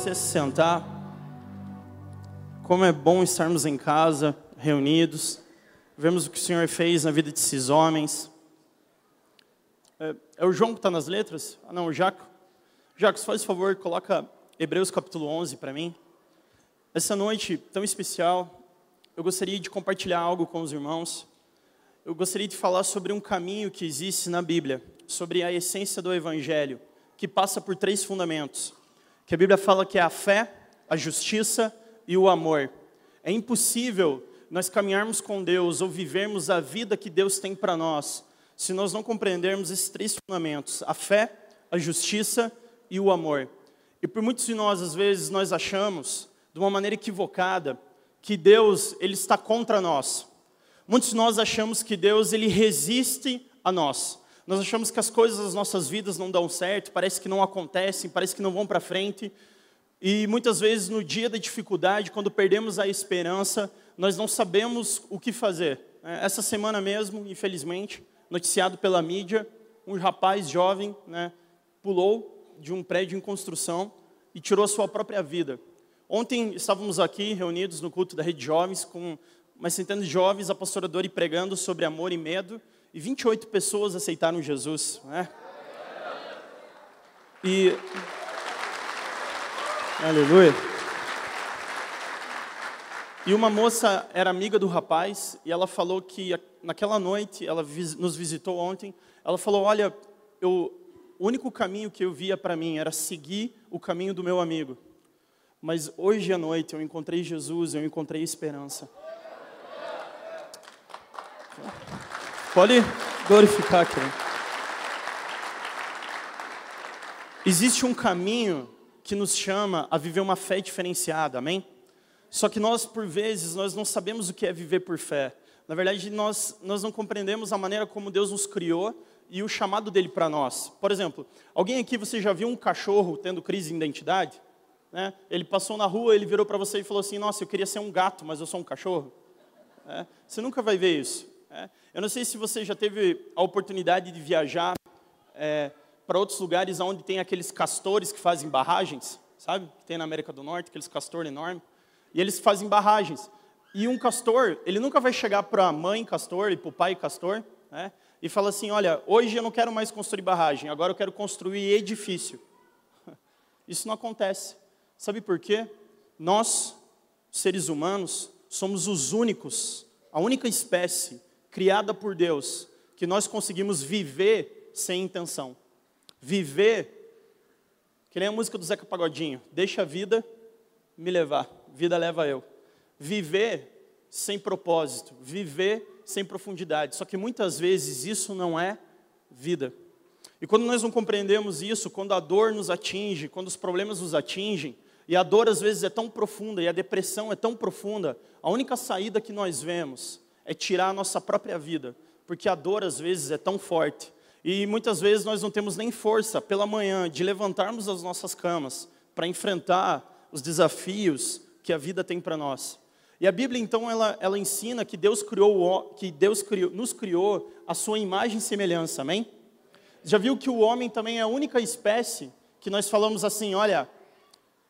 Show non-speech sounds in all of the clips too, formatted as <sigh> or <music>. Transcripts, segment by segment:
você se sentar. Como é bom estarmos em casa, reunidos, vemos o que o Senhor fez na vida desses homens. É, é o João que está nas letras? Ah, não, o Jaco. Jaco, faz favor, coloca Hebreus capítulo 11 para mim. Essa noite tão especial, eu gostaria de compartilhar algo com os irmãos. Eu gostaria de falar sobre um caminho que existe na Bíblia, sobre a essência do Evangelho, que passa por três fundamentos que a Bíblia fala que é a fé, a justiça e o amor. É impossível nós caminharmos com Deus ou vivermos a vida que Deus tem para nós se nós não compreendermos esses três fundamentos: a fé, a justiça e o amor. E por muitos de nós, às vezes, nós achamos, de uma maneira equivocada, que Deus ele está contra nós. Muitos de nós achamos que Deus ele resiste a nós. Nós achamos que as coisas das nossas vidas não dão certo, parece que não acontecem, parece que não vão para frente. E muitas vezes no dia da dificuldade, quando perdemos a esperança, nós não sabemos o que fazer. É, essa semana mesmo, infelizmente, noticiado pela mídia, um rapaz jovem né, pulou de um prédio em construção e tirou a sua própria vida. Ontem estávamos aqui reunidos no culto da Rede Jovens com umas centenas de jovens, a pastora Dori pregando sobre amor e medo e 28 pessoas aceitaram Jesus. Né? E. Aleluia. E uma moça era amiga do rapaz e ela falou que naquela noite, ela nos visitou ontem, ela falou: Olha, eu, o único caminho que eu via para mim era seguir o caminho do meu amigo. Mas hoje à noite eu encontrei Jesus, eu encontrei esperança. Pode glorificar, querido. Existe um caminho que nos chama a viver uma fé diferenciada, amém? Só que nós, por vezes, nós não sabemos o que é viver por fé. Na verdade, nós, nós não compreendemos a maneira como Deus nos criou e o chamado dele para nós. Por exemplo, alguém aqui, você já viu um cachorro tendo crise de identidade? Né? Ele passou na rua, ele virou para você e falou assim, nossa, eu queria ser um gato, mas eu sou um cachorro. É? Você nunca vai ver isso. É. Eu não sei se você já teve a oportunidade de viajar é, para outros lugares onde tem aqueles castores que fazem barragens, sabe? Que tem na América do Norte, aqueles castores enormes. E eles fazem barragens. E um castor, ele nunca vai chegar para a mãe castor e para o pai castor né, e falar assim: olha, hoje eu não quero mais construir barragem, agora eu quero construir edifício. <laughs> Isso não acontece. Sabe por quê? Nós, seres humanos, somos os únicos, a única espécie criada por Deus, que nós conseguimos viver sem intenção. Viver, que nem a música do Zeca Pagodinho, deixa a vida me levar, vida leva eu. Viver sem propósito, viver sem profundidade. Só que muitas vezes isso não é vida. E quando nós não compreendemos isso, quando a dor nos atinge, quando os problemas nos atingem, e a dor às vezes é tão profunda e a depressão é tão profunda, a única saída que nós vemos é tirar a nossa própria vida, porque a dor às vezes é tão forte. E muitas vezes nós não temos nem força pela manhã de levantarmos as nossas camas para enfrentar os desafios que a vida tem para nós. E a Bíblia então ela, ela ensina que Deus criou que Deus criou, nos criou a sua imagem e semelhança, amém? Já viu que o homem também é a única espécie que nós falamos assim, olha,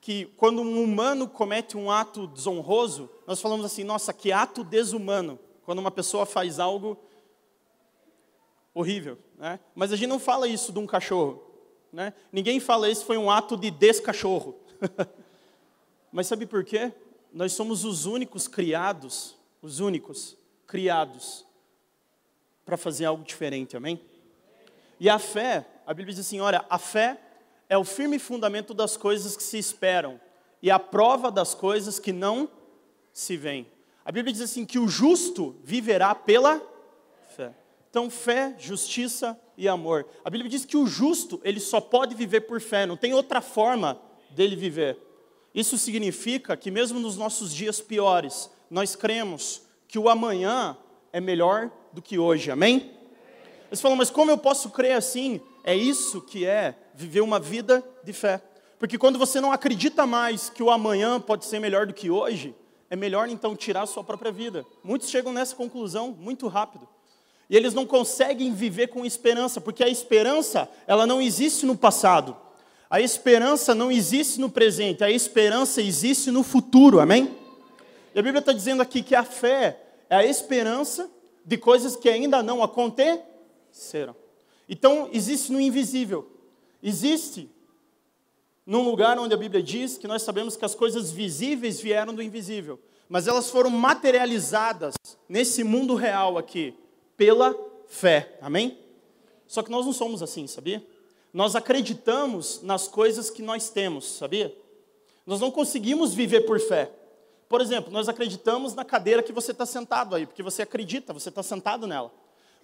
que quando um humano comete um ato desonroso, nós falamos assim, nossa, que ato desumano quando uma pessoa faz algo horrível. Né? Mas a gente não fala isso de um cachorro. Né? Ninguém fala esse foi um ato de descachorro. <laughs> Mas sabe por quê? Nós somos os únicos criados, os únicos criados para fazer algo diferente, amém? E a fé, a Bíblia diz assim: olha, a fé é o firme fundamento das coisas que se esperam e a prova das coisas que não se veem. A Bíblia diz assim que o justo viverá pela fé. Então, fé, justiça e amor. A Bíblia diz que o justo, ele só pode viver por fé, não tem outra forma dele viver. Isso significa que mesmo nos nossos dias piores, nós cremos que o amanhã é melhor do que hoje. Amém? Eles falam, mas como eu posso crer assim? É isso que é viver uma vida de fé. Porque quando você não acredita mais que o amanhã pode ser melhor do que hoje, é melhor então tirar a sua própria vida. Muitos chegam nessa conclusão muito rápido. E eles não conseguem viver com esperança, porque a esperança, ela não existe no passado. A esperança não existe no presente, a esperança existe no futuro, amém? E a Bíblia está dizendo aqui que a fé é a esperança de coisas que ainda não aconteceram. Então, existe no invisível. Existe num lugar onde a Bíblia diz que nós sabemos que as coisas visíveis vieram do invisível, mas elas foram materializadas nesse mundo real aqui pela fé. Amém? Só que nós não somos assim, sabia? Nós acreditamos nas coisas que nós temos, sabia? Nós não conseguimos viver por fé. Por exemplo, nós acreditamos na cadeira que você está sentado aí, porque você acredita, você está sentado nela.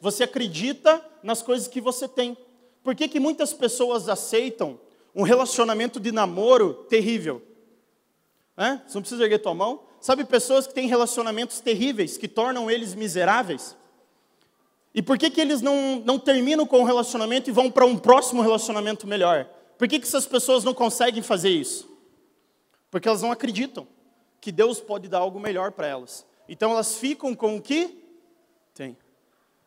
Você acredita nas coisas que você tem. Por que, que muitas pessoas aceitam um relacionamento de namoro terrível? Você não precisa erguer tua mão. Sabe pessoas que têm relacionamentos terríveis, que tornam eles miseráveis? E por que, que eles não, não terminam com o relacionamento e vão para um próximo relacionamento melhor? Por que, que essas pessoas não conseguem fazer isso? Porque elas não acreditam que Deus pode dar algo melhor para elas. Então elas ficam com o que tem.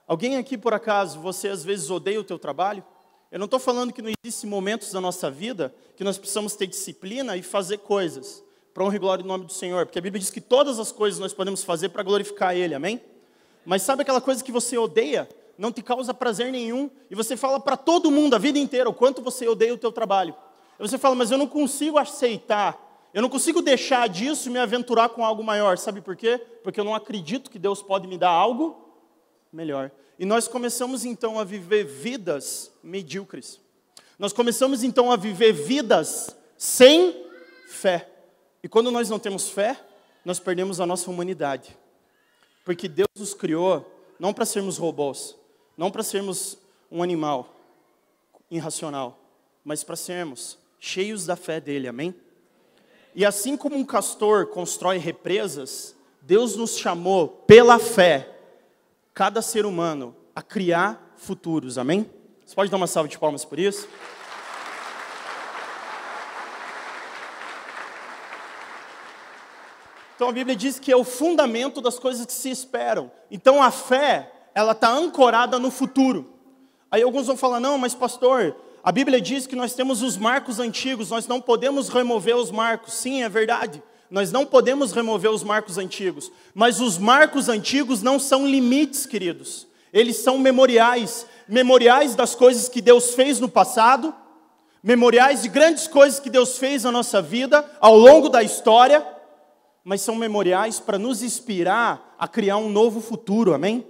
Alguém aqui, por acaso, você às vezes odeia o teu trabalho? Eu não estou falando que não existem momentos da nossa vida que nós precisamos ter disciplina e fazer coisas para honra e glória do nome do Senhor, porque a Bíblia diz que todas as coisas nós podemos fazer para glorificar Ele, amém? Mas sabe aquela coisa que você odeia, não te causa prazer nenhum, e você fala para todo mundo a vida inteira o quanto você odeia o teu trabalho. E você fala, mas eu não consigo aceitar eu não consigo deixar disso e me aventurar com algo maior. Sabe por quê? Porque eu não acredito que Deus pode me dar algo melhor. E nós começamos então a viver vidas medíocres. Nós começamos então a viver vidas sem fé. E quando nós não temos fé, nós perdemos a nossa humanidade. Porque Deus nos criou não para sermos robôs, não para sermos um animal irracional, mas para sermos cheios da fé dele. Amém? E assim como um castor constrói represas, Deus nos chamou pela fé, cada ser humano, a criar futuros, amém? Você pode dar uma salva de palmas por isso? Então a Bíblia diz que é o fundamento das coisas que se esperam. Então a fé, ela está ancorada no futuro. Aí alguns vão falar: não, mas pastor, a Bíblia diz que nós temos os marcos antigos, nós não podemos remover os marcos. Sim, é verdade. Nós não podemos remover os marcos antigos. Mas os marcos antigos não são limites, queridos. Eles são memoriais memoriais das coisas que Deus fez no passado, memoriais de grandes coisas que Deus fez na nossa vida ao longo da história, mas são memoriais para nos inspirar a criar um novo futuro, amém?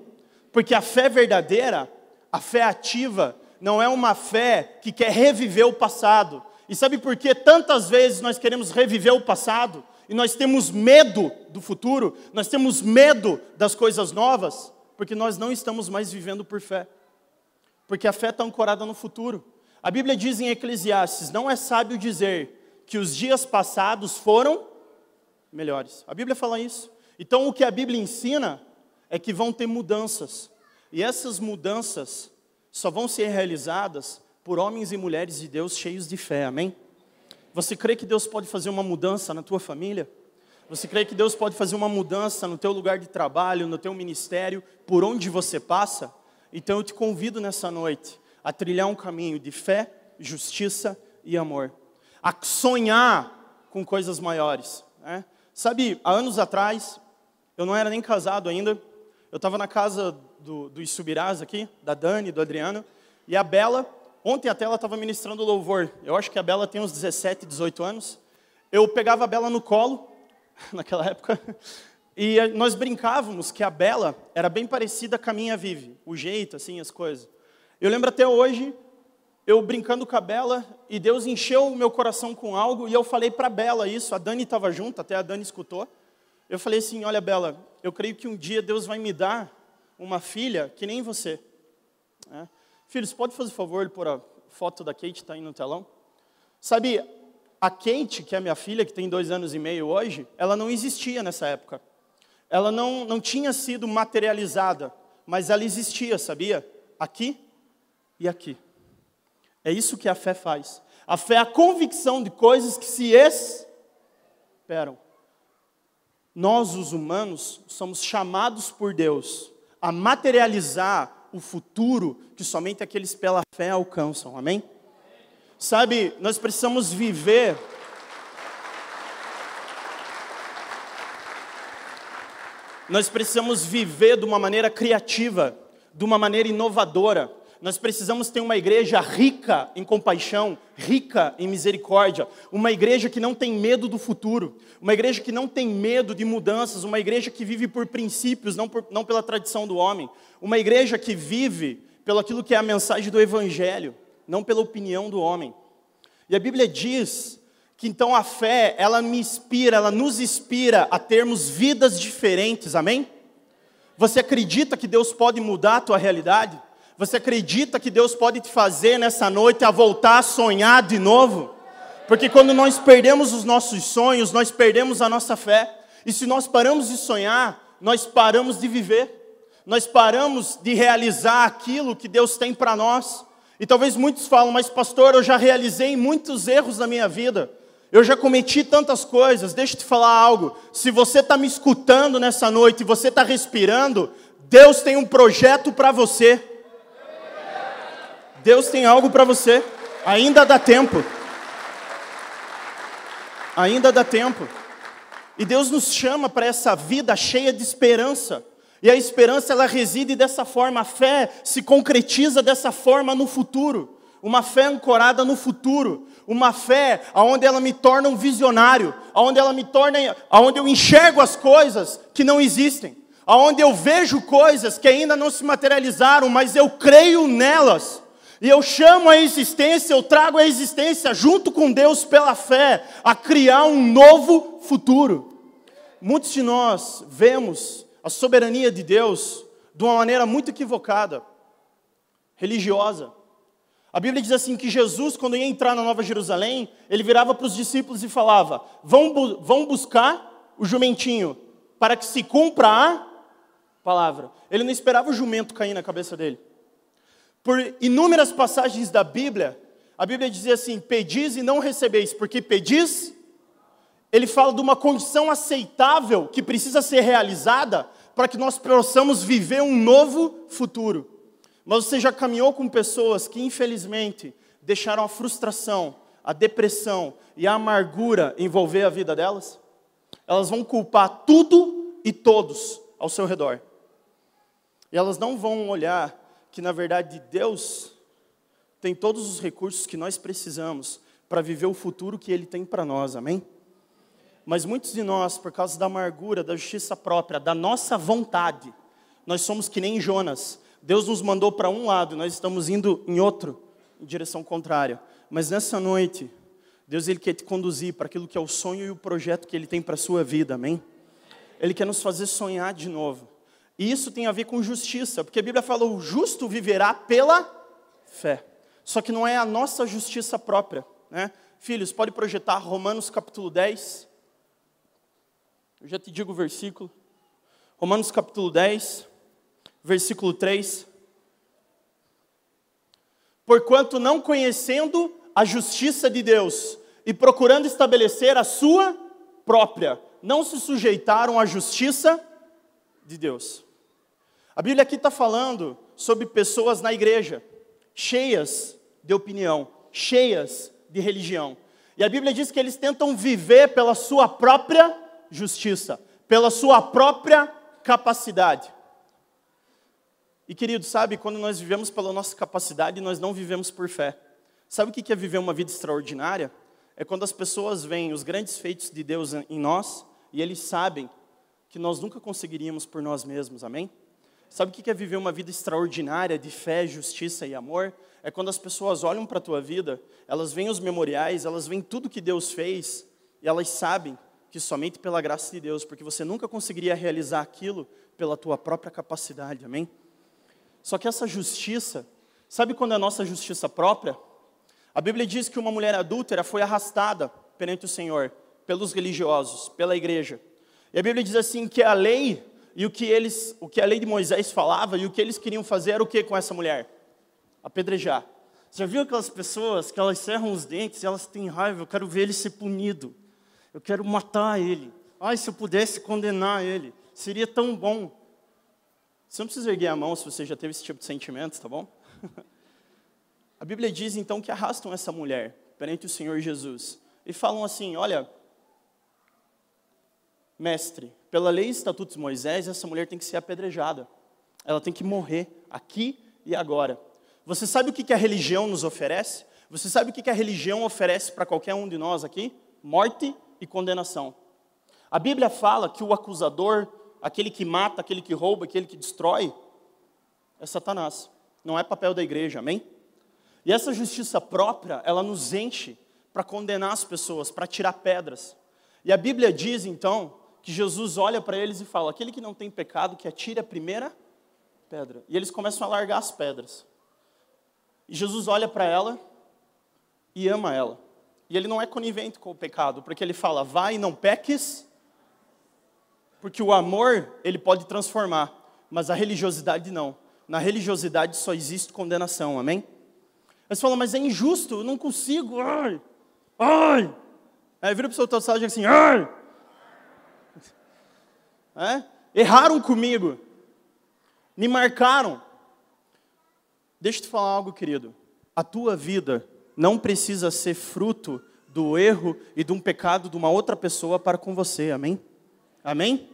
Porque a fé verdadeira, a fé ativa, não é uma fé que quer reviver o passado. E sabe por que tantas vezes nós queremos reviver o passado e nós temos medo do futuro, nós temos medo das coisas novas? Porque nós não estamos mais vivendo por fé. Porque a fé está ancorada no futuro. A Bíblia diz em Eclesiastes: não é sábio dizer que os dias passados foram melhores. A Bíblia fala isso. Então o que a Bíblia ensina é que vão ter mudanças. E essas mudanças só vão ser realizadas por homens e mulheres de Deus cheios de fé, amém? Você crê que Deus pode fazer uma mudança na tua família? Você crê que Deus pode fazer uma mudança no teu lugar de trabalho, no teu ministério, por onde você passa? Então eu te convido nessa noite a trilhar um caminho de fé, justiça e amor. A sonhar com coisas maiores. Né? Sabe, há anos atrás, eu não era nem casado ainda, eu estava na casa do, dos Subirás aqui, da Dani, do Adriano, e a Bela, ontem até ela estava ministrando louvor, eu acho que a Bela tem uns 17, 18 anos, eu pegava a Bela no colo, <laughs> naquela época, e nós brincávamos que a Bela era bem parecida com a minha Vive, o jeito, assim, as coisas. Eu lembro até hoje, eu brincando com a Bela, e Deus encheu o meu coração com algo, e eu falei para a Bela isso, a Dani estava junto, até a Dani escutou, eu falei assim, olha Bela, eu creio que um dia Deus vai me dar uma filha que nem você. É. Filhos, pode fazer favor de pôr a foto da Kate, está aí no telão? Sabe, a Kate, que é minha filha, que tem dois anos e meio hoje, ela não existia nessa época. Ela não, não tinha sido materializada, mas ela existia, sabia? Aqui e aqui. É isso que a fé faz. A fé é a convicção de coisas que se esperam. Nós, os humanos, somos chamados por Deus a materializar o futuro que somente aqueles pela fé alcançam. Amém? Sabe, nós precisamos viver. Nós precisamos viver de uma maneira criativa, de uma maneira inovadora. Nós precisamos ter uma igreja rica em compaixão, rica em misericórdia, uma igreja que não tem medo do futuro, uma igreja que não tem medo de mudanças, uma igreja que vive por princípios, não, por, não pela tradição do homem, uma igreja que vive pelo aquilo que é a mensagem do Evangelho, não pela opinião do homem. E a Bíblia diz que então a fé, ela me inspira, ela nos inspira a termos vidas diferentes, amém? Você acredita que Deus pode mudar a tua realidade? Você acredita que Deus pode te fazer nessa noite a voltar a sonhar de novo? Porque quando nós perdemos os nossos sonhos, nós perdemos a nossa fé. E se nós paramos de sonhar, nós paramos de viver. Nós paramos de realizar aquilo que Deus tem para nós. E talvez muitos falam, mas pastor, eu já realizei muitos erros na minha vida. Eu já cometi tantas coisas. Deixa eu te falar algo. Se você está me escutando nessa noite e você está respirando, Deus tem um projeto para você. Deus tem algo para você. Ainda dá tempo. Ainda dá tempo. E Deus nos chama para essa vida cheia de esperança. E a esperança ela reside dessa forma, a fé se concretiza dessa forma no futuro. Uma fé ancorada no futuro, uma fé aonde ela me torna um visionário, aonde ela me torna, aonde eu enxergo as coisas que não existem, aonde eu vejo coisas que ainda não se materializaram, mas eu creio nelas. E eu chamo a existência, eu trago a existência junto com Deus pela fé, a criar um novo futuro. Muitos de nós vemos a soberania de Deus de uma maneira muito equivocada, religiosa. A Bíblia diz assim que Jesus, quando ia entrar na Nova Jerusalém, ele virava para os discípulos e falava: vão, bu vão buscar o jumentinho, para que se cumpra a palavra. Ele não esperava o jumento cair na cabeça dele. Por inúmeras passagens da Bíblia, a Bíblia dizia assim: pedis e não recebeis, porque pedis. Ele fala de uma condição aceitável que precisa ser realizada para que nós possamos viver um novo futuro. Mas você já caminhou com pessoas que, infelizmente, deixaram a frustração, a depressão e a amargura envolver a vida delas? Elas vão culpar tudo e todos ao seu redor. E elas não vão olhar que na verdade Deus tem todos os recursos que nós precisamos para viver o futuro que Ele tem para nós, amém? Mas muitos de nós, por causa da amargura, da justiça própria, da nossa vontade, nós somos que nem Jonas. Deus nos mandou para um lado, nós estamos indo em outro, em direção contrária. Mas nessa noite, Deus ele quer te conduzir para aquilo que é o sonho e o projeto que Ele tem para a sua vida, amém? Ele quer nos fazer sonhar de novo. E isso tem a ver com justiça, porque a Bíblia fala: o justo viverá pela fé. Só que não é a nossa justiça própria. Né? Filhos, pode projetar Romanos capítulo 10. Eu já te digo o versículo. Romanos capítulo 10, versículo 3. Porquanto não conhecendo a justiça de Deus e procurando estabelecer a sua própria, não se sujeitaram à justiça de Deus. A Bíblia aqui está falando sobre pessoas na igreja, cheias de opinião, cheias de religião. E a Bíblia diz que eles tentam viver pela sua própria justiça, pela sua própria capacidade. E querido, sabe, quando nós vivemos pela nossa capacidade, nós não vivemos por fé. Sabe o que é viver uma vida extraordinária? É quando as pessoas veem os grandes feitos de Deus em nós e eles sabem que nós nunca conseguiríamos por nós mesmos, amém? Sabe o que é viver uma vida extraordinária de fé, justiça e amor? É quando as pessoas olham para a tua vida, elas veem os memoriais, elas veem tudo que Deus fez e elas sabem que somente pela graça de Deus, porque você nunca conseguiria realizar aquilo pela tua própria capacidade, amém? Só que essa justiça, sabe quando é a nossa justiça própria? A Bíblia diz que uma mulher adúltera foi arrastada perante o Senhor, pelos religiosos, pela igreja. E a Bíblia diz assim que a lei e o que eles, o que a lei de Moisés falava e o que eles queriam fazer era o que com essa mulher? Apedrejar. Você já viu aquelas pessoas que elas cerram os dentes elas têm raiva? Eu quero ver ele ser punido. Eu quero matar ele. Ai, se eu pudesse condenar ele, seria tão bom. Você não precisa erguer a mão se você já teve esse tipo de sentimento, tá bom? <laughs> A Bíblia diz então que arrastam essa mulher perante o Senhor Jesus e falam assim: Olha, mestre, pela lei e estatutos de Moisés, essa mulher tem que ser apedrejada, ela tem que morrer aqui e agora. Você sabe o que a religião nos oferece? Você sabe o que a religião oferece para qualquer um de nós aqui? Morte e condenação. A Bíblia fala que o acusador, aquele que mata, aquele que rouba, aquele que destrói, é Satanás. Não é papel da igreja, amém? E essa justiça própria, ela nos enche para condenar as pessoas, para tirar pedras. E a Bíblia diz então que Jesus olha para eles e fala: aquele que não tem pecado, que atire a primeira pedra. E eles começam a largar as pedras. E Jesus olha para ela e ama ela. E ele não é conivente com o pecado, porque ele fala: vai e não peques, porque o amor ele pode transformar, mas a religiosidade não. Na religiosidade só existe condenação, amém? Mas fala, mas é injusto, eu não consigo, ai, ai. Aí vira para o seu e diz assim, ai. Erraram comigo, me marcaram. Deixa eu te falar algo, querido. A tua vida não precisa ser fruto do erro e de um pecado de uma outra pessoa para com você, amém? Amém?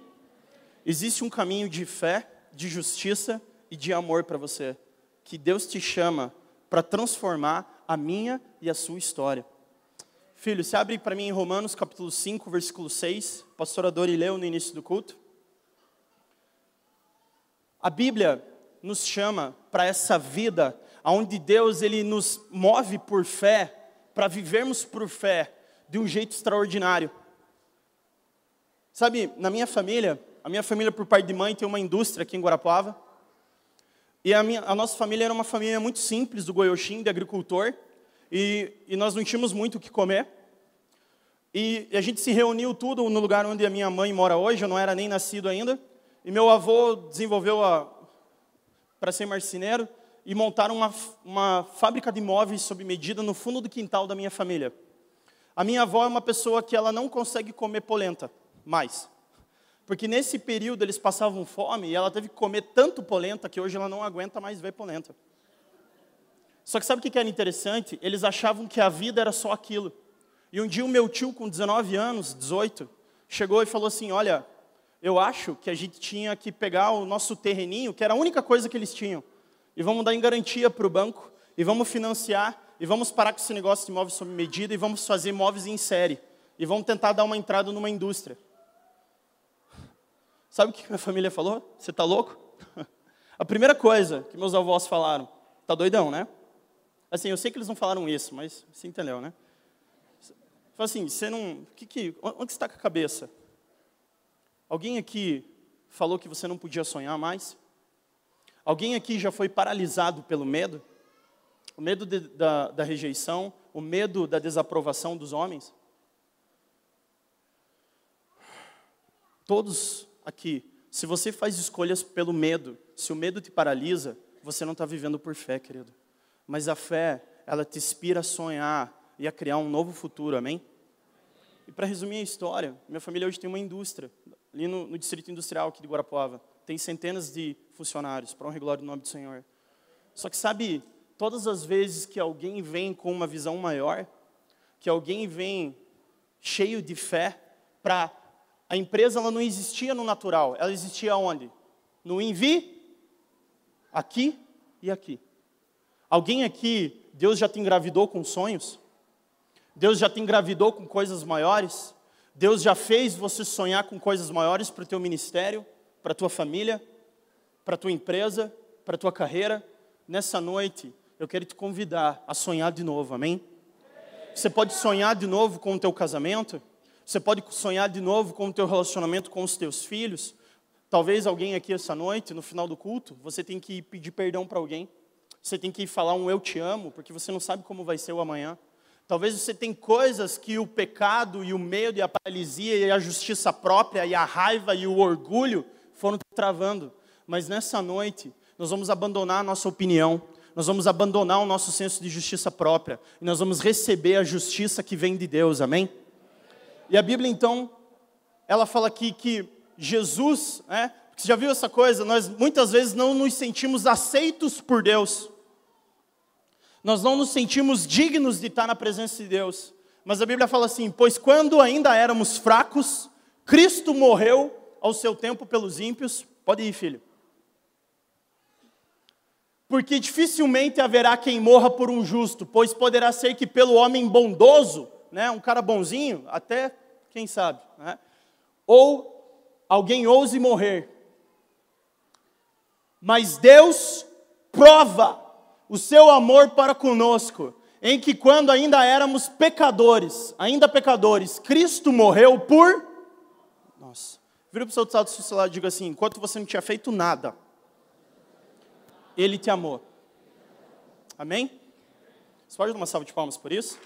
Existe um caminho de fé, de justiça e de amor para você, que Deus te chama para transformar a minha e a sua história. Filho, se abre para mim em Romanos capítulo 5, versículo 6. A pastora Dori leu no início do culto. A Bíblia nos chama para essa vida onde Deus ele nos move por fé, para vivermos por fé de um jeito extraordinário. Sabe, na minha família, a minha família por parte de mãe tem uma indústria aqui em Guarapuava. E a, minha, a nossa família era uma família muito simples, do Goiôxim, de agricultor. E, e nós não tínhamos muito o que comer. E a gente se reuniu tudo no lugar onde a minha mãe mora hoje, eu não era nem nascido ainda. E meu avô desenvolveu para ser marceneiro e montaram uma, uma fábrica de móveis sob medida no fundo do quintal da minha família. A minha avó é uma pessoa que ela não consegue comer polenta mais. Porque nesse período eles passavam fome e ela teve que comer tanto polenta que hoje ela não aguenta mais ver polenta. Só que sabe o que era interessante? Eles achavam que a vida era só aquilo. E um dia o meu tio, com 19 anos, 18, chegou e falou assim: Olha, eu acho que a gente tinha que pegar o nosso terreninho, que era a única coisa que eles tinham, e vamos dar em garantia para o banco, e vamos financiar, e vamos parar com esse negócio de imóveis sob medida, e vamos fazer imóveis em série, e vamos tentar dar uma entrada numa indústria. Sabe o que minha família falou? Você está louco? <laughs> A primeira coisa que meus avós falaram, tá doidão, né? Assim, eu sei que eles não falaram isso, mas você entendeu, né? Fala assim, você não, que que, onde está com a cabeça? Alguém aqui falou que você não podia sonhar mais? Alguém aqui já foi paralisado pelo medo? O medo de, da, da rejeição, o medo da desaprovação dos homens? Todos aqui, se você faz escolhas pelo medo, se o medo te paralisa, você não está vivendo por fé, querido. Mas a fé, ela te inspira a sonhar e a criar um novo futuro, amém? E para resumir a história, minha família hoje tem uma indústria, ali no, no distrito industrial aqui de Guarapuava tem centenas de funcionários, para um regular do nome do Senhor. Só que sabe, todas as vezes que alguém vem com uma visão maior, que alguém vem cheio de fé, para a empresa ela não existia no natural, ela existia onde? No envi, aqui e aqui. Alguém aqui, Deus já te engravidou com sonhos? Deus já te engravidou com coisas maiores? Deus já fez você sonhar com coisas maiores para o teu ministério? para a tua família, para a tua empresa, para a tua carreira. Nessa noite, eu quero te convidar a sonhar de novo, amém? Você pode sonhar de novo com o teu casamento, você pode sonhar de novo com o teu relacionamento com os teus filhos. Talvez alguém aqui essa noite, no final do culto, você tem que pedir perdão para alguém. Você tem que falar um eu te amo, porque você não sabe como vai ser o amanhã. Talvez você tenha coisas que o pecado e o medo e a paralisia e a justiça própria e a raiva e o orgulho foram travando. Mas nessa noite, nós vamos abandonar a nossa opinião, nós vamos abandonar o nosso senso de justiça própria, e nós vamos receber a justiça que vem de Deus, amém? E a Bíblia, então, ela fala aqui que Jesus, né, você já viu essa coisa? Nós muitas vezes não nos sentimos aceitos por Deus. Nós não nos sentimos dignos de estar na presença de Deus. Mas a Bíblia fala assim: pois quando ainda éramos fracos, Cristo morreu ao seu tempo pelos ímpios. Pode ir, filho. Porque dificilmente haverá quem morra por um justo, pois poderá ser que pelo homem bondoso, né, um cara bonzinho, até quem sabe, né, ou alguém ouse morrer. Mas Deus prova o seu amor para conosco, em que quando ainda éramos pecadores, ainda pecadores, Cristo morreu por nós. Vira para o seu lado do seu lado e diga assim: enquanto você não tinha feito nada, Ele te amou. Amém? Você pode dar uma salva de palmas por isso?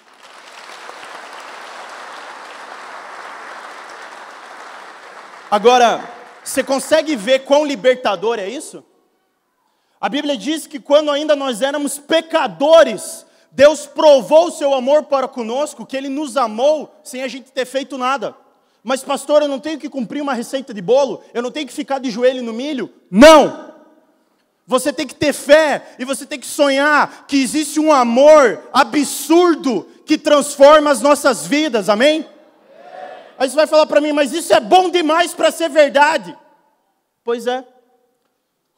Agora, você consegue ver quão libertador é isso? A Bíblia diz que quando ainda nós éramos pecadores, Deus provou o seu amor para conosco, que Ele nos amou sem a gente ter feito nada. Mas, pastor, eu não tenho que cumprir uma receita de bolo, eu não tenho que ficar de joelho no milho. Não! Você tem que ter fé e você tem que sonhar que existe um amor absurdo que transforma as nossas vidas, amém? Aí você vai falar para mim, mas isso é bom demais para ser verdade. Pois é.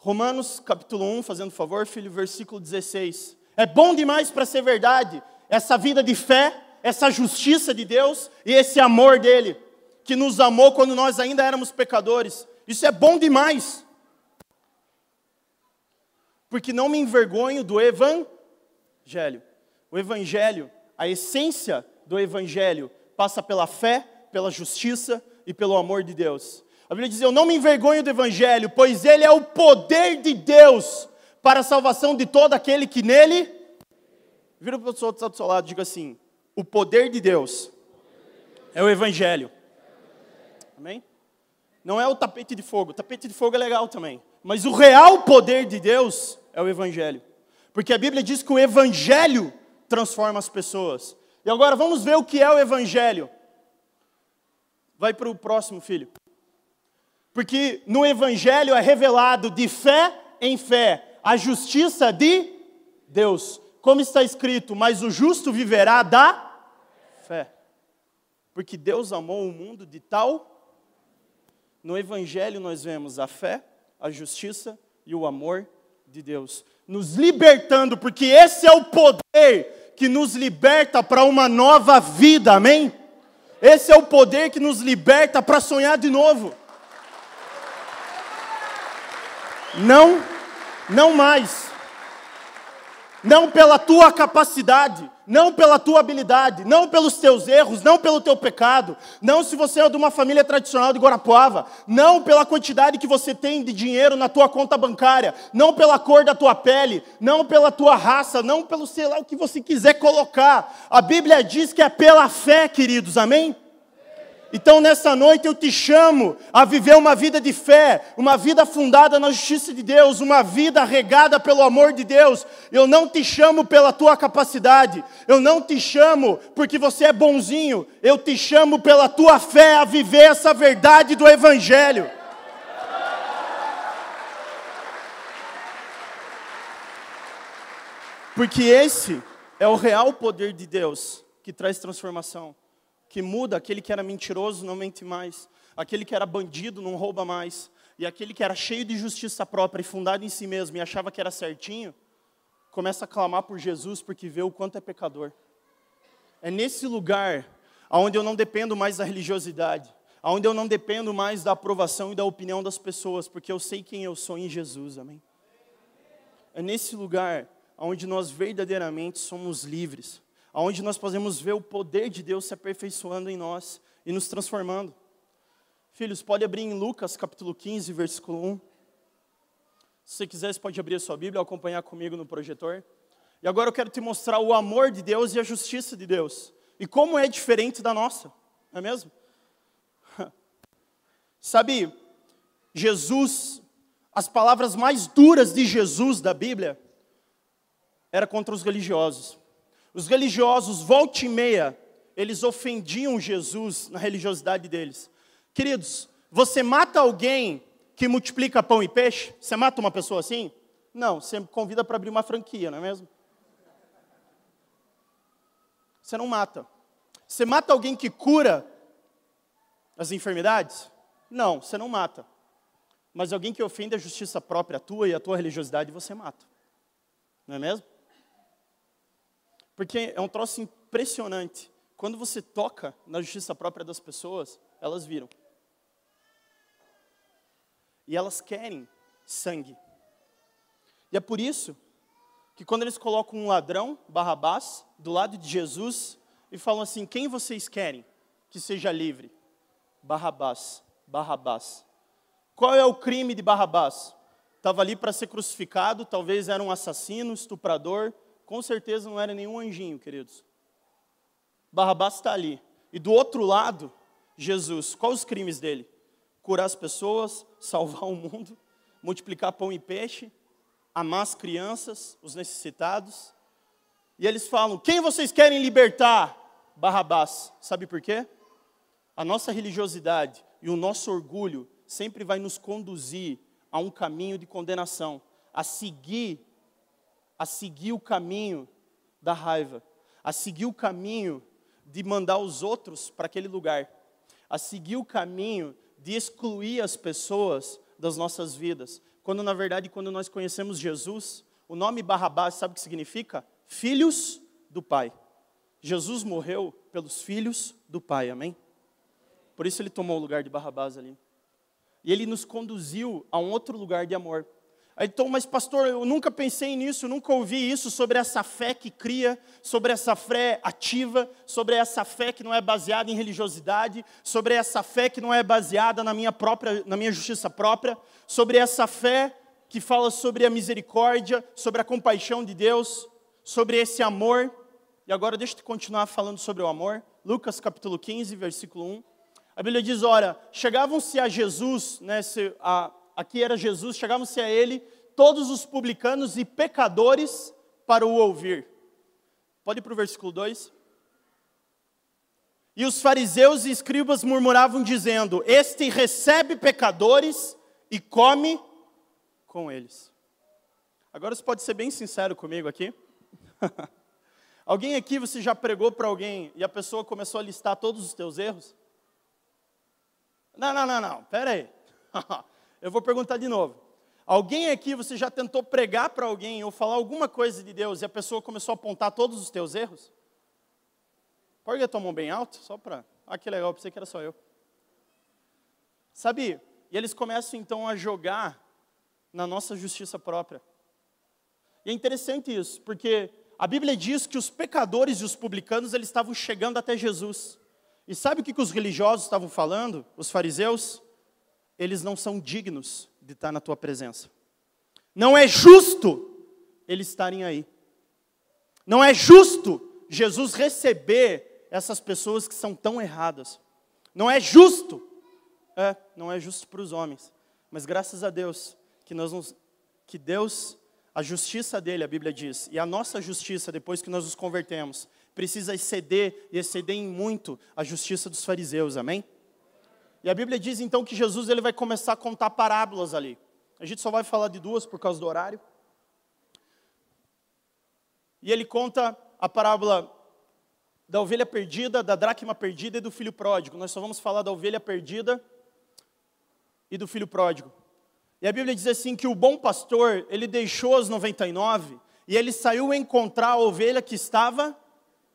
Romanos capítulo 1, fazendo favor, filho, versículo 16. É bom demais para ser verdade essa vida de fé, essa justiça de Deus e esse amor dele, que nos amou quando nós ainda éramos pecadores. Isso é bom demais. Porque não me envergonho do evangelho. O evangelho, a essência do evangelho passa pela fé, pela justiça e pelo amor de Deus. A Bíblia diz: Eu não me envergonho do Evangelho, pois ele é o poder de Deus para a salvação de todo aquele que nele. Vira para o outro do seu lado e diga assim: O poder de Deus é o Evangelho. Amém? Não é o tapete de fogo. O tapete de fogo é legal também. Mas o real poder de Deus é o Evangelho. Porque a Bíblia diz que o Evangelho transforma as pessoas. E agora vamos ver o que é o Evangelho. Vai para o próximo, filho. Porque no Evangelho é revelado de fé em fé a justiça de Deus. Como está escrito, mas o justo viverá da fé. Porque Deus amou o mundo de tal. No Evangelho nós vemos a fé, a justiça e o amor de Deus. Nos libertando, porque esse é o poder que nos liberta para uma nova vida, amém? Esse é o poder que nos liberta para sonhar de novo. Não, não mais. Não pela tua capacidade, não pela tua habilidade, não pelos teus erros, não pelo teu pecado, não se você é de uma família tradicional de Guarapuava, não pela quantidade que você tem de dinheiro na tua conta bancária, não pela cor da tua pele, não pela tua raça, não pelo sei lá o que você quiser colocar. A Bíblia diz que é pela fé, queridos, amém? Então, nessa noite, eu te chamo a viver uma vida de fé, uma vida fundada na justiça de Deus, uma vida regada pelo amor de Deus. Eu não te chamo pela tua capacidade, eu não te chamo porque você é bonzinho, eu te chamo pela tua fé a viver essa verdade do Evangelho. Porque esse é o real poder de Deus que traz transformação que muda, aquele que era mentiroso não mente mais, aquele que era bandido não rouba mais, e aquele que era cheio de justiça própria e fundado em si mesmo e achava que era certinho, começa a clamar por Jesus porque vê o quanto é pecador. É nesse lugar onde eu não dependo mais da religiosidade, onde eu não dependo mais da aprovação e da opinião das pessoas, porque eu sei quem eu sou em Jesus, amém? É nesse lugar onde nós verdadeiramente somos livres onde nós podemos ver o poder de Deus se aperfeiçoando em nós e nos transformando. Filhos, pode abrir em Lucas capítulo 15, versículo 1. Se você quiser, você pode abrir a sua Bíblia acompanhar comigo no projetor. E agora eu quero te mostrar o amor de Deus e a justiça de Deus. E como é diferente da nossa, não é mesmo? <laughs> Sabe, Jesus, as palavras mais duras de Jesus da Bíblia era contra os religiosos. Os religiosos, volta e meia, eles ofendiam Jesus na religiosidade deles. Queridos, você mata alguém que multiplica pão e peixe? Você mata uma pessoa assim? Não, você convida para abrir uma franquia, não é mesmo? Você não mata. Você mata alguém que cura as enfermidades? Não, você não mata. Mas alguém que ofende a justiça própria, a tua e a tua religiosidade, você mata. Não é mesmo? Porque é um troço impressionante. Quando você toca na justiça própria das pessoas, elas viram. E elas querem sangue. E é por isso que quando eles colocam um ladrão, Barrabás, do lado de Jesus, e falam assim: quem vocês querem que seja livre? Barrabás, Barrabás. Qual é o crime de Barrabás? Estava ali para ser crucificado, talvez era um assassino, estuprador, com certeza não era nenhum anjinho, queridos. Barrabás está ali. E do outro lado, Jesus. Quais os crimes dele? Curar as pessoas, <laughs> salvar o mundo, multiplicar pão e peixe, amar as crianças, os necessitados. E eles falam: quem vocês querem libertar? Barrabás. Sabe por quê? A nossa religiosidade e o nosso orgulho sempre vai nos conduzir a um caminho de condenação, a seguir a seguir o caminho da raiva, a seguir o caminho de mandar os outros para aquele lugar, a seguir o caminho de excluir as pessoas das nossas vidas. Quando na verdade, quando nós conhecemos Jesus, o nome Barrabás sabe o que significa? Filhos do Pai. Jesus morreu pelos filhos do Pai, amém? Por isso ele tomou o lugar de Barrabás ali. E ele nos conduziu a um outro lugar de amor. Então, mas pastor, eu nunca pensei nisso, nunca ouvi isso sobre essa fé que cria, sobre essa fé ativa, sobre essa fé que não é baseada em religiosidade, sobre essa fé que não é baseada na minha própria, na minha justiça própria, sobre essa fé que fala sobre a misericórdia, sobre a compaixão de Deus, sobre esse amor. E agora deixa eu continuar falando sobre o amor. Lucas capítulo 15, versículo 1. A Bíblia diz: ora, chegavam-se a Jesus, né, a, aqui era Jesus, chegavam-se a ele todos os publicanos e pecadores para o ouvir. Pode ir para o versículo 2. E os fariseus e escribas murmuravam, dizendo: Este recebe pecadores e come com eles. Agora você pode ser bem sincero comigo aqui? <laughs> alguém aqui você já pregou para alguém e a pessoa começou a listar todos os teus erros? Não, não, não, não, pera aí. <laughs> Eu vou perguntar de novo. Alguém aqui você já tentou pregar para alguém ou falar alguma coisa de Deus e a pessoa começou a apontar todos os teus erros? Pode a tua mão bem alto, só para. Ah, que legal, pensei que era só eu. Sabe? E eles começam então a jogar na nossa justiça própria. E é interessante isso, porque a Bíblia diz que os pecadores e os publicanos eles estavam chegando até Jesus. E sabe o que, que os religiosos estavam falando? Os fariseus? Eles não são dignos de estar na tua presença. Não é justo eles estarem aí. Não é justo Jesus receber essas pessoas que são tão erradas. Não é justo. É, não é justo para os homens. Mas graças a Deus que nós nos, que Deus, a justiça dele, a Bíblia diz, e a nossa justiça depois que nós nos convertemos, precisa exceder e exceder em muito a justiça dos fariseus, amém? E a Bíblia diz então que Jesus ele vai começar a contar parábolas ali. A gente só vai falar de duas por causa do horário. E ele conta a parábola da ovelha perdida, da dracma perdida e do filho pródigo. Nós só vamos falar da ovelha perdida e do filho pródigo. E a Bíblia diz assim que o bom pastor, ele deixou as 99 e ele saiu encontrar a ovelha que estava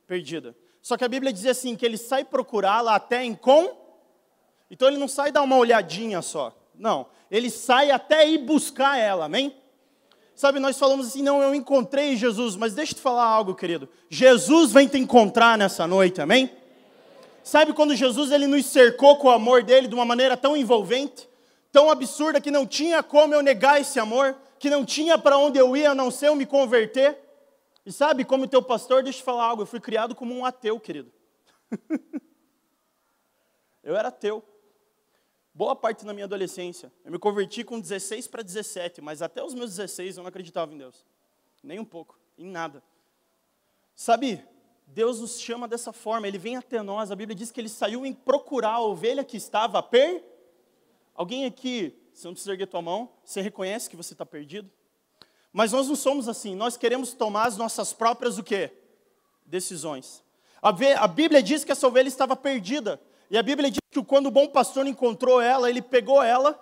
perdida. Só que a Bíblia diz assim que ele sai procurá-la até encontrar. Então ele não sai dar uma olhadinha só. Não, ele sai até ir buscar ela, amém? Sabe, nós falamos assim, não, eu encontrei Jesus, mas deixa eu te falar algo, querido. Jesus vem te encontrar nessa noite, amém? Sabe quando Jesus ele nos cercou com o amor dele de uma maneira tão envolvente, tão absurda que não tinha como eu negar esse amor, que não tinha para onde eu ir a não ser eu me converter? E sabe, como teu pastor, deixa eu te falar algo, eu fui criado como um ateu, querido. <laughs> eu era ateu boa parte na minha adolescência. Eu me converti com 16 para 17, mas até os meus 16 eu não acreditava em Deus. Nem um pouco, em nada. Sabe, Deus nos chama dessa forma, Ele vem até nós. A Bíblia diz que Ele saiu em procurar a ovelha que estava per. Alguém aqui, se não precisa erguer tua mão, você reconhece que você está perdido? Mas nós não somos assim, nós queremos tomar as nossas próprias o quê? Decisões. A Bíblia diz que essa ovelha estava perdida. E a Bíblia diz que quando o bom pastor encontrou ela, ele pegou ela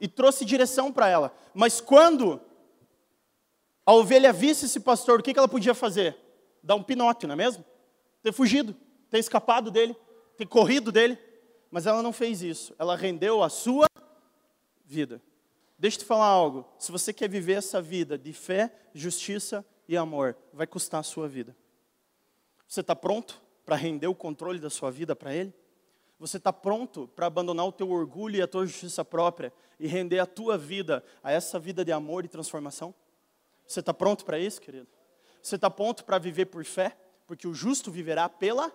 e trouxe direção para ela. Mas quando a ovelha visse esse pastor, o que ela podia fazer? Dar um pinote, não é mesmo? Ter fugido, ter escapado dele, ter corrido dele. Mas ela não fez isso. Ela rendeu a sua vida. Deixa eu te falar algo. Se você quer viver essa vida de fé, justiça e amor, vai custar a sua vida. Você está pronto para render o controle da sua vida para Ele? Você está pronto para abandonar o teu orgulho e a tua justiça própria e render a tua vida a essa vida de amor e transformação? Você está pronto para isso, querido? Você está pronto para viver por fé? Porque o justo viverá pela.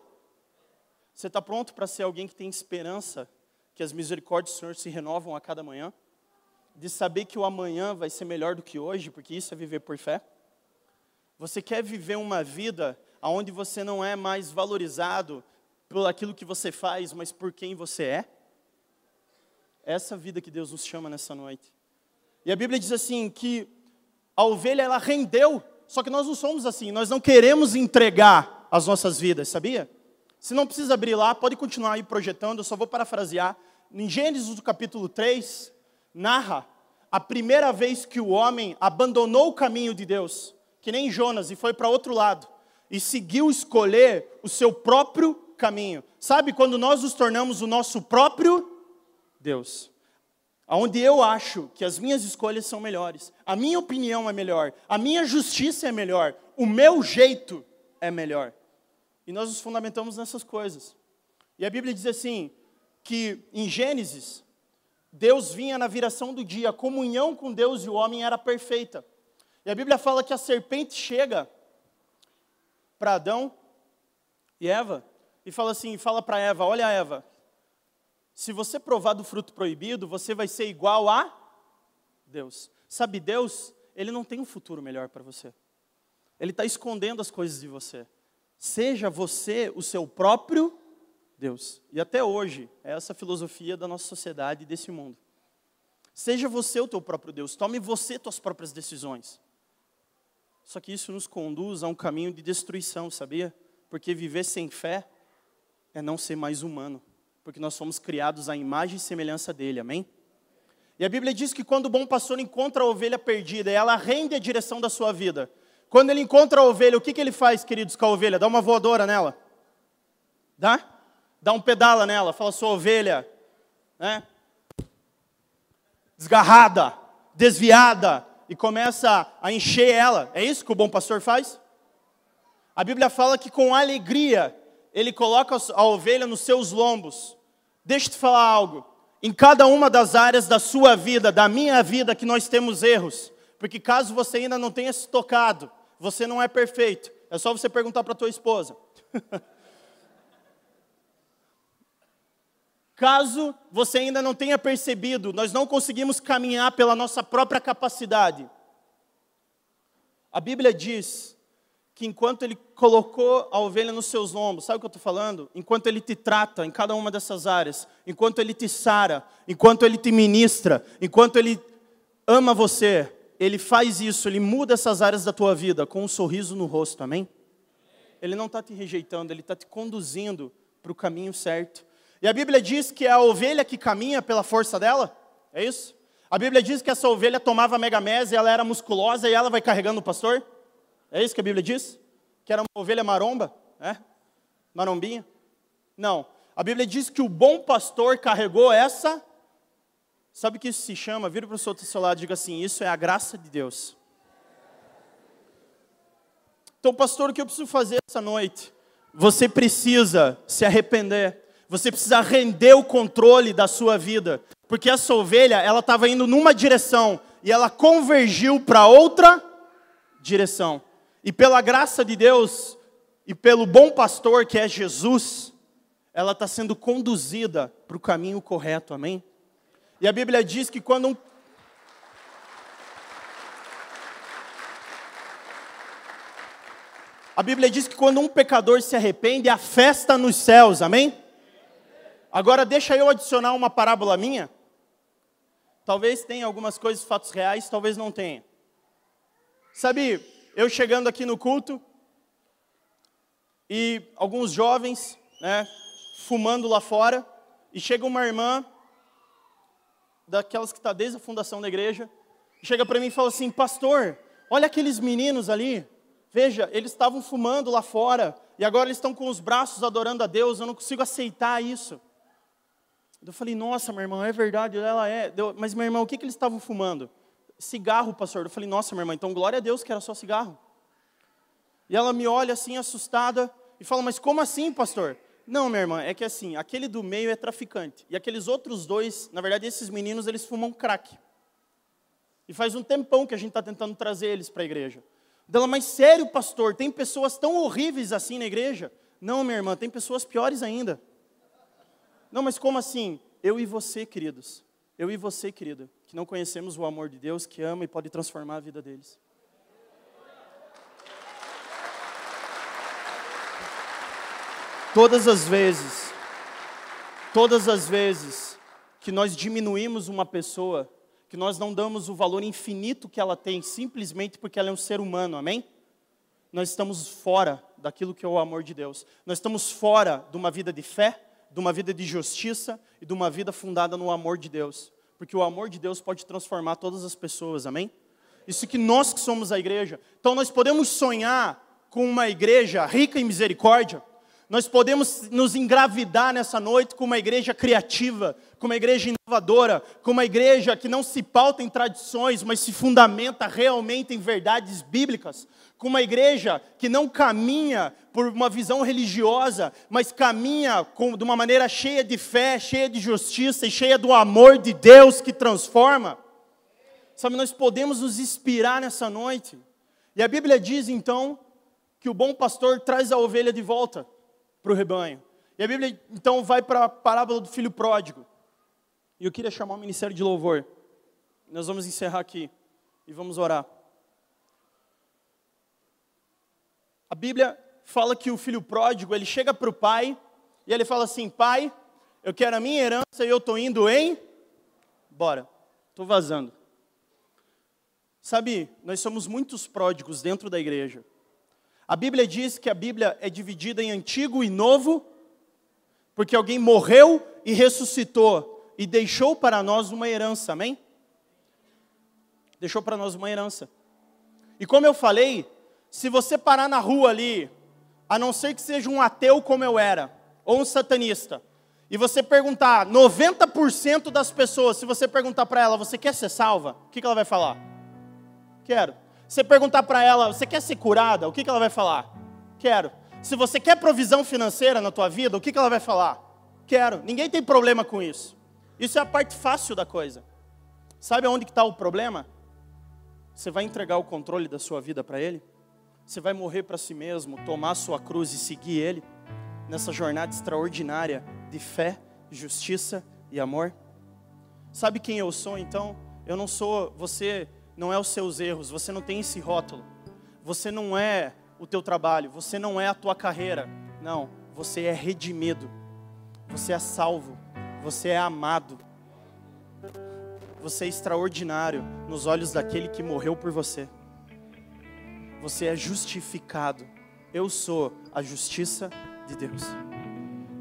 Você está pronto para ser alguém que tem esperança, que as misericórdias do Senhor se renovam a cada manhã? De saber que o amanhã vai ser melhor do que hoje, porque isso é viver por fé? Você quer viver uma vida onde você não é mais valorizado por aquilo que você faz, mas por quem você é? Essa vida que Deus nos chama nessa noite. E a Bíblia diz assim que a ovelha ela rendeu, só que nós não somos assim, nós não queremos entregar as nossas vidas, sabia? Se não precisa abrir lá, pode continuar aí projetando, eu só vou parafrasear. Em Gênesis, do capítulo 3, narra a primeira vez que o homem abandonou o caminho de Deus, que nem Jonas, e foi para outro lado, e seguiu escolher o seu próprio caminho. Sabe quando nós nos tornamos o nosso próprio Deus? Onde eu acho que as minhas escolhas são melhores, a minha opinião é melhor, a minha justiça é melhor, o meu jeito é melhor. E nós nos fundamentamos nessas coisas. E a Bíblia diz assim: que em Gênesis, Deus vinha na viração do dia, a comunhão com Deus e o homem era perfeita. E a Bíblia fala que a serpente chega para Adão e Eva e fala assim, fala para Eva, olha Eva, se você provar do fruto proibido, você vai ser igual a Deus. Sabe, Deus, Ele não tem um futuro melhor para você. Ele está escondendo as coisas de você. Seja você o seu próprio Deus. E até hoje, é essa filosofia da nossa sociedade e desse mundo. Seja você o teu próprio Deus. Tome você tuas próprias decisões. Só que isso nos conduz a um caminho de destruição, sabia? Porque viver sem fé é não ser mais humano, porque nós fomos criados à imagem e semelhança dele, amém? E a Bíblia diz que quando o bom pastor encontra a ovelha perdida, ela rende a direção da sua vida. Quando ele encontra a ovelha, o que, que ele faz, queridos, com a ovelha? Dá uma voadora nela. Dá? Dá um pedala nela, fala, sua ovelha, né? Desgarrada, desviada, e começa a encher ela. É isso que o bom pastor faz? A Bíblia fala que com alegria ele coloca a ovelha nos seus lombos. Deixa eu te falar algo. Em cada uma das áreas da sua vida, da minha vida, que nós temos erros. Porque caso você ainda não tenha se tocado, você não é perfeito. É só você perguntar para tua esposa. <laughs> caso você ainda não tenha percebido, nós não conseguimos caminhar pela nossa própria capacidade. A Bíblia diz que enquanto ele colocou a ovelha nos seus lombos, sabe o que eu estou falando? Enquanto ele te trata em cada uma dessas áreas, enquanto ele te sara, enquanto ele te ministra, enquanto ele ama você, ele faz isso, ele muda essas áreas da tua vida com um sorriso no rosto, amém? Ele não está te rejeitando, ele está te conduzindo para o caminho certo. E a Bíblia diz que é a ovelha que caminha pela força dela, é isso? A Bíblia diz que essa ovelha tomava megamese, ela era musculosa e ela vai carregando o pastor? É isso que a Bíblia diz? Que era uma ovelha maromba? É? Marombinha? Não. A Bíblia diz que o bom pastor carregou essa. Sabe o que isso se chama? Vira para o seu outro lado e diga assim: Isso é a graça de Deus. Então, pastor, o que eu preciso fazer essa noite? Você precisa se arrepender. Você precisa render o controle da sua vida. Porque essa ovelha, ela estava indo numa direção e ela convergiu para outra direção. E pela graça de Deus e pelo bom pastor que é Jesus, ela está sendo conduzida para o caminho correto, amém? E a Bíblia diz que quando um. A Bíblia diz que quando um pecador se arrepende, há festa nos céus, amém? Agora deixa eu adicionar uma parábola minha. Talvez tenha algumas coisas, fatos reais, talvez não tenha. Sabe, eu chegando aqui no culto, e alguns jovens, né, fumando lá fora, e chega uma irmã, daquelas que está desde a fundação da igreja, chega para mim e fala assim: Pastor, olha aqueles meninos ali, veja, eles estavam fumando lá fora, e agora eles estão com os braços adorando a Deus, eu não consigo aceitar isso. Eu falei, nossa, minha irmã, é verdade, ela é. Mas, minha irmã, o que, que eles estavam fumando? Cigarro, pastor. Eu falei, nossa, minha irmã, então glória a Deus que era só cigarro. E ela me olha assim, assustada, e fala, mas como assim, pastor? Não, minha irmã, é que assim, aquele do meio é traficante. E aqueles outros dois, na verdade, esses meninos, eles fumam crack. E faz um tempão que a gente está tentando trazer eles para a igreja. Dela, mas sério, pastor, tem pessoas tão horríveis assim na igreja? Não, minha irmã, tem pessoas piores ainda. Não, mas como assim? Eu e você, queridos. Eu e você, querida, que não conhecemos o amor de Deus, que ama e pode transformar a vida deles. Todas as vezes, todas as vezes que nós diminuímos uma pessoa, que nós não damos o valor infinito que ela tem, simplesmente porque ela é um ser humano, amém? Nós estamos fora daquilo que é o amor de Deus. Nós estamos fora de uma vida de fé, de uma vida de justiça e de uma vida fundada no amor de Deus. Porque o amor de Deus pode transformar todas as pessoas, amém? Isso que nós que somos a igreja. Então nós podemos sonhar com uma igreja rica em misericórdia. Nós podemos nos engravidar nessa noite com uma igreja criativa, com uma igreja inovadora, com uma igreja que não se pauta em tradições, mas se fundamenta realmente em verdades bíblicas, com uma igreja que não caminha por uma visão religiosa, mas caminha com, de uma maneira cheia de fé, cheia de justiça e cheia do amor de Deus que transforma. Sabe, nós podemos nos inspirar nessa noite. E a Bíblia diz então que o bom pastor traz a ovelha de volta para o rebanho. E a Bíblia então vai para a parábola do filho pródigo. E eu queria chamar o ministério de louvor. Nós vamos encerrar aqui e vamos orar. A Bíblia fala que o filho pródigo, ele chega para o pai e ele fala assim: Pai, eu quero a minha herança e eu estou indo em. Bora, estou vazando. Sabe, nós somos muitos pródigos dentro da igreja. A Bíblia diz que a Bíblia é dividida em Antigo e Novo, porque alguém morreu e ressuscitou e deixou para nós uma herança, amém? Deixou para nós uma herança. E como eu falei, se você parar na rua ali, a não ser que seja um ateu como eu era, ou um satanista, e você perguntar, 90% das pessoas, se você perguntar para ela, você quer ser salva? O que, que ela vai falar? Quero. Se você perguntar para ela, você quer ser curada? O que, que ela vai falar? Quero. Se você quer provisão financeira na tua vida, o que, que ela vai falar? Quero. Ninguém tem problema com isso. Isso é a parte fácil da coisa. Sabe aonde está o problema? Você vai entregar o controle da sua vida para ele? Você vai morrer para si mesmo, tomar sua cruz e seguir Ele nessa jornada extraordinária de fé, justiça e amor? Sabe quem eu sou então? Eu não sou, você não é os seus erros, você não tem esse rótulo. Você não é o teu trabalho, você não é a tua carreira. Não, você é redimido. Você é salvo, você é amado. Você é extraordinário nos olhos daquele que morreu por você você é justificado. Eu sou a justiça de Deus.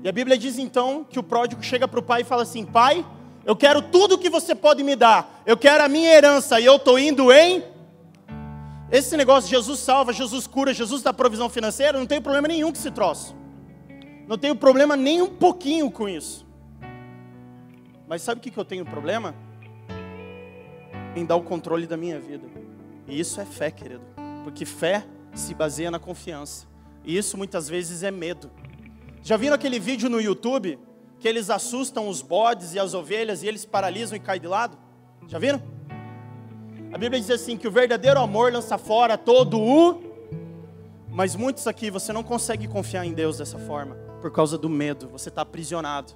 E a Bíblia diz então que o pródigo chega para o pai e fala assim: Pai, eu quero tudo que você pode me dar, eu quero a minha herança e eu estou indo em. Esse negócio, Jesus salva, Jesus cura, Jesus dá provisão financeira, não tem problema nenhum com esse troço. Não tenho problema nem um pouquinho com isso. Mas sabe o que eu tenho problema? Em dar o controle da minha vida. E isso é fé, querido. Porque fé se baseia na confiança. E isso muitas vezes é medo. Já viram aquele vídeo no YouTube que eles assustam os bodes e as ovelhas e eles paralisam e caem de lado? Já viram? A Bíblia diz assim que o verdadeiro amor lança fora todo o mas muitos aqui você não consegue confiar em Deus dessa forma por causa do medo, você está aprisionado.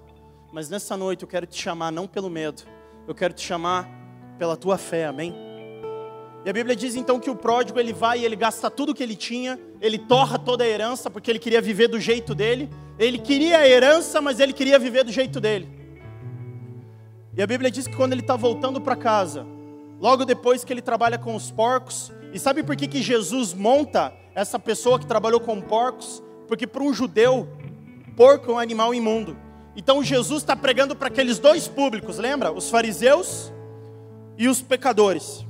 Mas nessa noite eu quero te chamar não pelo medo, eu quero te chamar pela tua fé, amém? E a Bíblia diz então que o pródigo ele vai e ele gasta tudo que ele tinha, ele torra toda a herança porque ele queria viver do jeito dele. Ele queria a herança, mas ele queria viver do jeito dele. E a Bíblia diz que quando ele está voltando para casa, logo depois que ele trabalha com os porcos, e sabe por que, que Jesus monta essa pessoa que trabalhou com porcos? Porque para um judeu, porco é um animal imundo. Então Jesus está pregando para aqueles dois públicos, lembra? Os fariseus e os pecadores.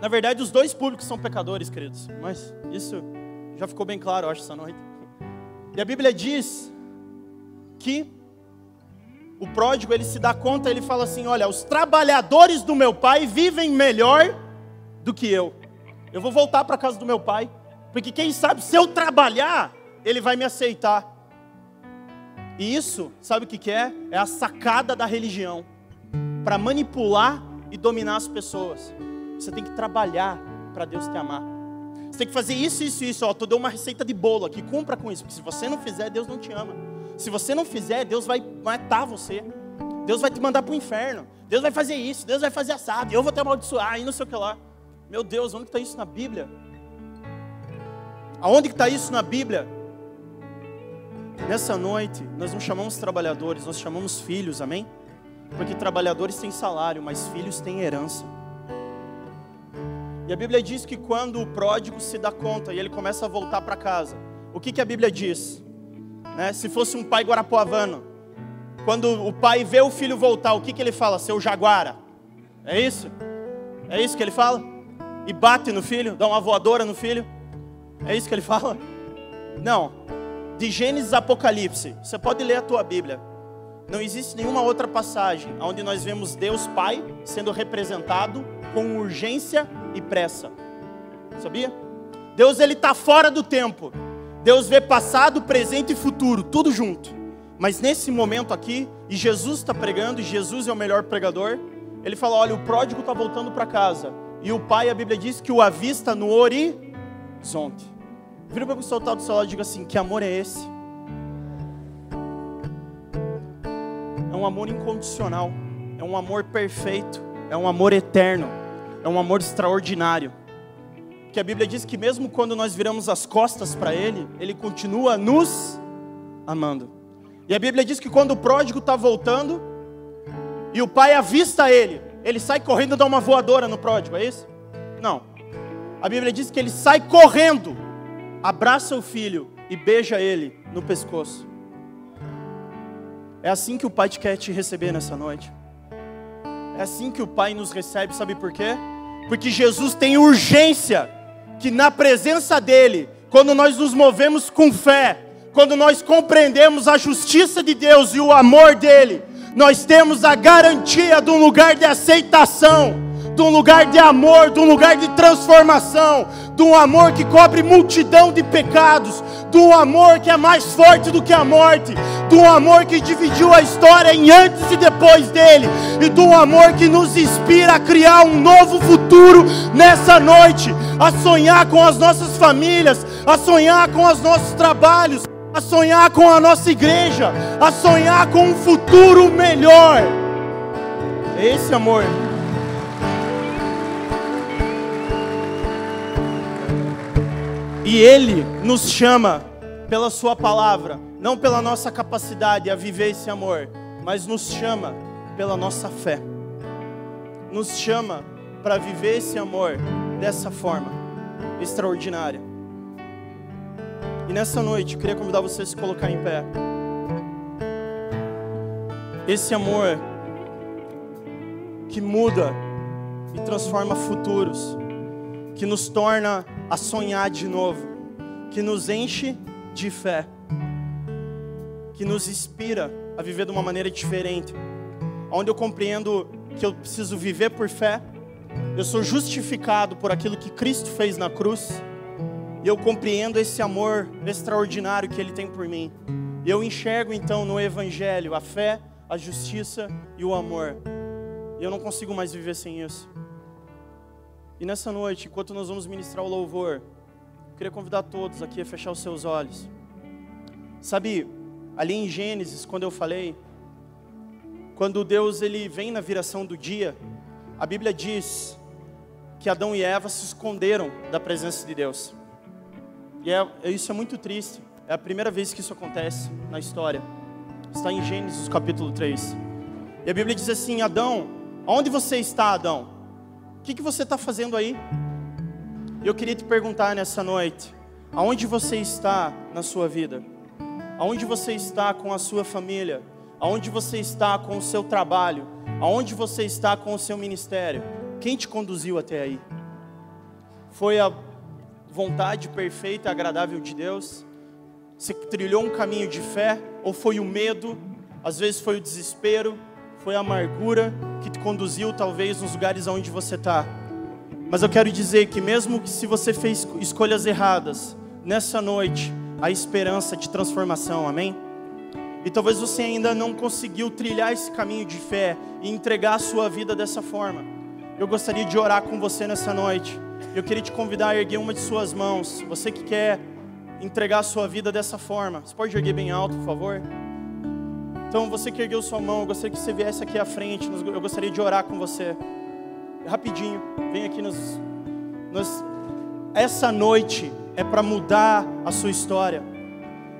Na verdade, os dois públicos são pecadores, queridos. Mas isso já ficou bem claro, eu acho, essa noite. E a Bíblia diz que o pródigo ele se dá conta, ele fala assim: Olha, os trabalhadores do meu pai vivem melhor do que eu. Eu vou voltar para casa do meu pai, porque quem sabe se eu trabalhar, ele vai me aceitar. E isso, sabe o que, que é? É a sacada da religião para manipular e dominar as pessoas. Você tem que trabalhar para Deus te amar. Você tem que fazer isso, isso, isso. Ó, tu deu uma receita de bolo aqui, cumpra com isso. Porque se você não fizer, Deus não te ama. Se você não fizer, Deus vai matar você. Deus vai te mandar para o inferno. Deus vai fazer isso, Deus vai fazer assado. Eu vou te amaldiçoar e não sei o que lá. Meu Deus, onde está isso na Bíblia? Aonde está isso na Bíblia? Nessa noite, nós não chamamos trabalhadores, nós chamamos filhos, amém? Porque trabalhadores têm salário, mas filhos têm herança. E a Bíblia diz que quando o pródigo se dá conta e ele começa a voltar para casa, o que, que a Bíblia diz? Né? Se fosse um pai guarapuavano, quando o pai vê o filho voltar, o que, que ele fala? Seu jaguara. É isso? É isso que ele fala? E bate no filho, dá uma voadora no filho? É isso que ele <laughs> fala? Não. De Gênesis a Apocalipse, você pode ler a tua Bíblia. Não existe nenhuma outra passagem onde nós vemos Deus Pai sendo representado com urgência e pressa. Sabia? Deus ele está fora do tempo. Deus vê passado, presente e futuro, tudo junto. Mas nesse momento aqui, e Jesus está pregando, e Jesus é o melhor pregador, ele fala: olha, o pródigo está voltando para casa. E o pai, a Bíblia diz que o avista no horizonte. Vira para o tá do seu lado e diga assim: que amor é esse? É um amor incondicional, é um amor perfeito, é um amor eterno, é um amor extraordinário que a Bíblia diz que mesmo quando nós viramos as costas para Ele, Ele continua nos amando. E a Bíblia diz que quando o pródigo está voltando e o pai avista ele, ele sai correndo e dá uma voadora no pródigo, é isso? Não. A Bíblia diz que ele sai correndo, abraça o filho e beija ele no pescoço. É assim que o pai te quer te receber nessa noite. É assim que o pai nos recebe, sabe por quê? Porque Jesus tem urgência que na presença dEle, quando nós nos movemos com fé, quando nós compreendemos a justiça de Deus e o amor dEle, nós temos a garantia de um lugar de aceitação, de um lugar de amor, de um lugar de transformação, de um amor que cobre multidão de pecados, de um amor que é mais forte do que a morte, de um amor que dividiu a história em antes e depois dele, e de um amor que nos inspira a criar um novo futuro nessa noite, a sonhar com as nossas famílias, a sonhar com os nossos trabalhos, a sonhar com a nossa igreja, a sonhar com um futuro melhor. É esse amor. E Ele nos chama pela Sua palavra, não pela nossa capacidade a viver esse amor, mas nos chama pela nossa fé. Nos chama para viver esse amor dessa forma extraordinária. E nessa noite, eu queria convidar você a se colocar em pé. Esse amor que muda e transforma futuros, que nos torna a sonhar de novo, que nos enche de fé, que nos inspira a viver de uma maneira diferente, onde eu compreendo que eu preciso viver por fé, eu sou justificado por aquilo que Cristo fez na cruz, e eu compreendo esse amor extraordinário que Ele tem por mim. Eu enxergo então no Evangelho a fé, a justiça e o amor. E eu não consigo mais viver sem isso. E nessa noite, enquanto nós vamos ministrar o louvor, eu queria convidar todos aqui a fechar os seus olhos. Sabe, ali em Gênesis, quando eu falei, quando Deus ele vem na viração do dia, a Bíblia diz que Adão e Eva se esconderam da presença de Deus. E é, isso é muito triste. É a primeira vez que isso acontece na história. Está em Gênesis capítulo 3. E a Bíblia diz assim: Adão, onde você está, Adão? Que, que você está fazendo aí? Eu queria te perguntar nessa noite: Aonde você está na sua vida? Aonde você está com a sua família? Aonde você está com o seu trabalho? Aonde você está com o seu ministério? Quem te conduziu até aí? Foi a vontade perfeita e agradável de Deus? Você trilhou um caminho de fé? Ou foi o medo? Às vezes foi o desespero? Foi a amargura que te conduziu talvez nos lugares onde você está? Mas eu quero dizer que mesmo que se você fez escolhas erradas, nessa noite há esperança de transformação, amém? E talvez você ainda não conseguiu trilhar esse caminho de fé e entregar a sua vida dessa forma. Eu gostaria de orar com você nessa noite. Eu queria te convidar a erguer uma de suas mãos. Você que quer entregar a sua vida dessa forma. Você pode erguer bem alto, por favor? Então, você que ergueu sua mão, eu gostaria que você viesse aqui à frente. Eu gostaria de orar com você rapidinho, vem aqui nos, nos essa noite é para mudar a sua história.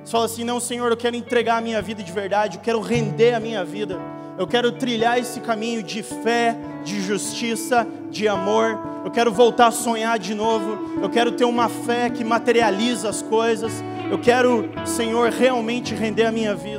Você fala assim: não, Senhor, eu quero entregar a minha vida de verdade, eu quero render a minha vida, eu quero trilhar esse caminho de fé, de justiça, de amor. Eu quero voltar a sonhar de novo, eu quero ter uma fé que materializa as coisas. Eu quero, Senhor, realmente render a minha vida.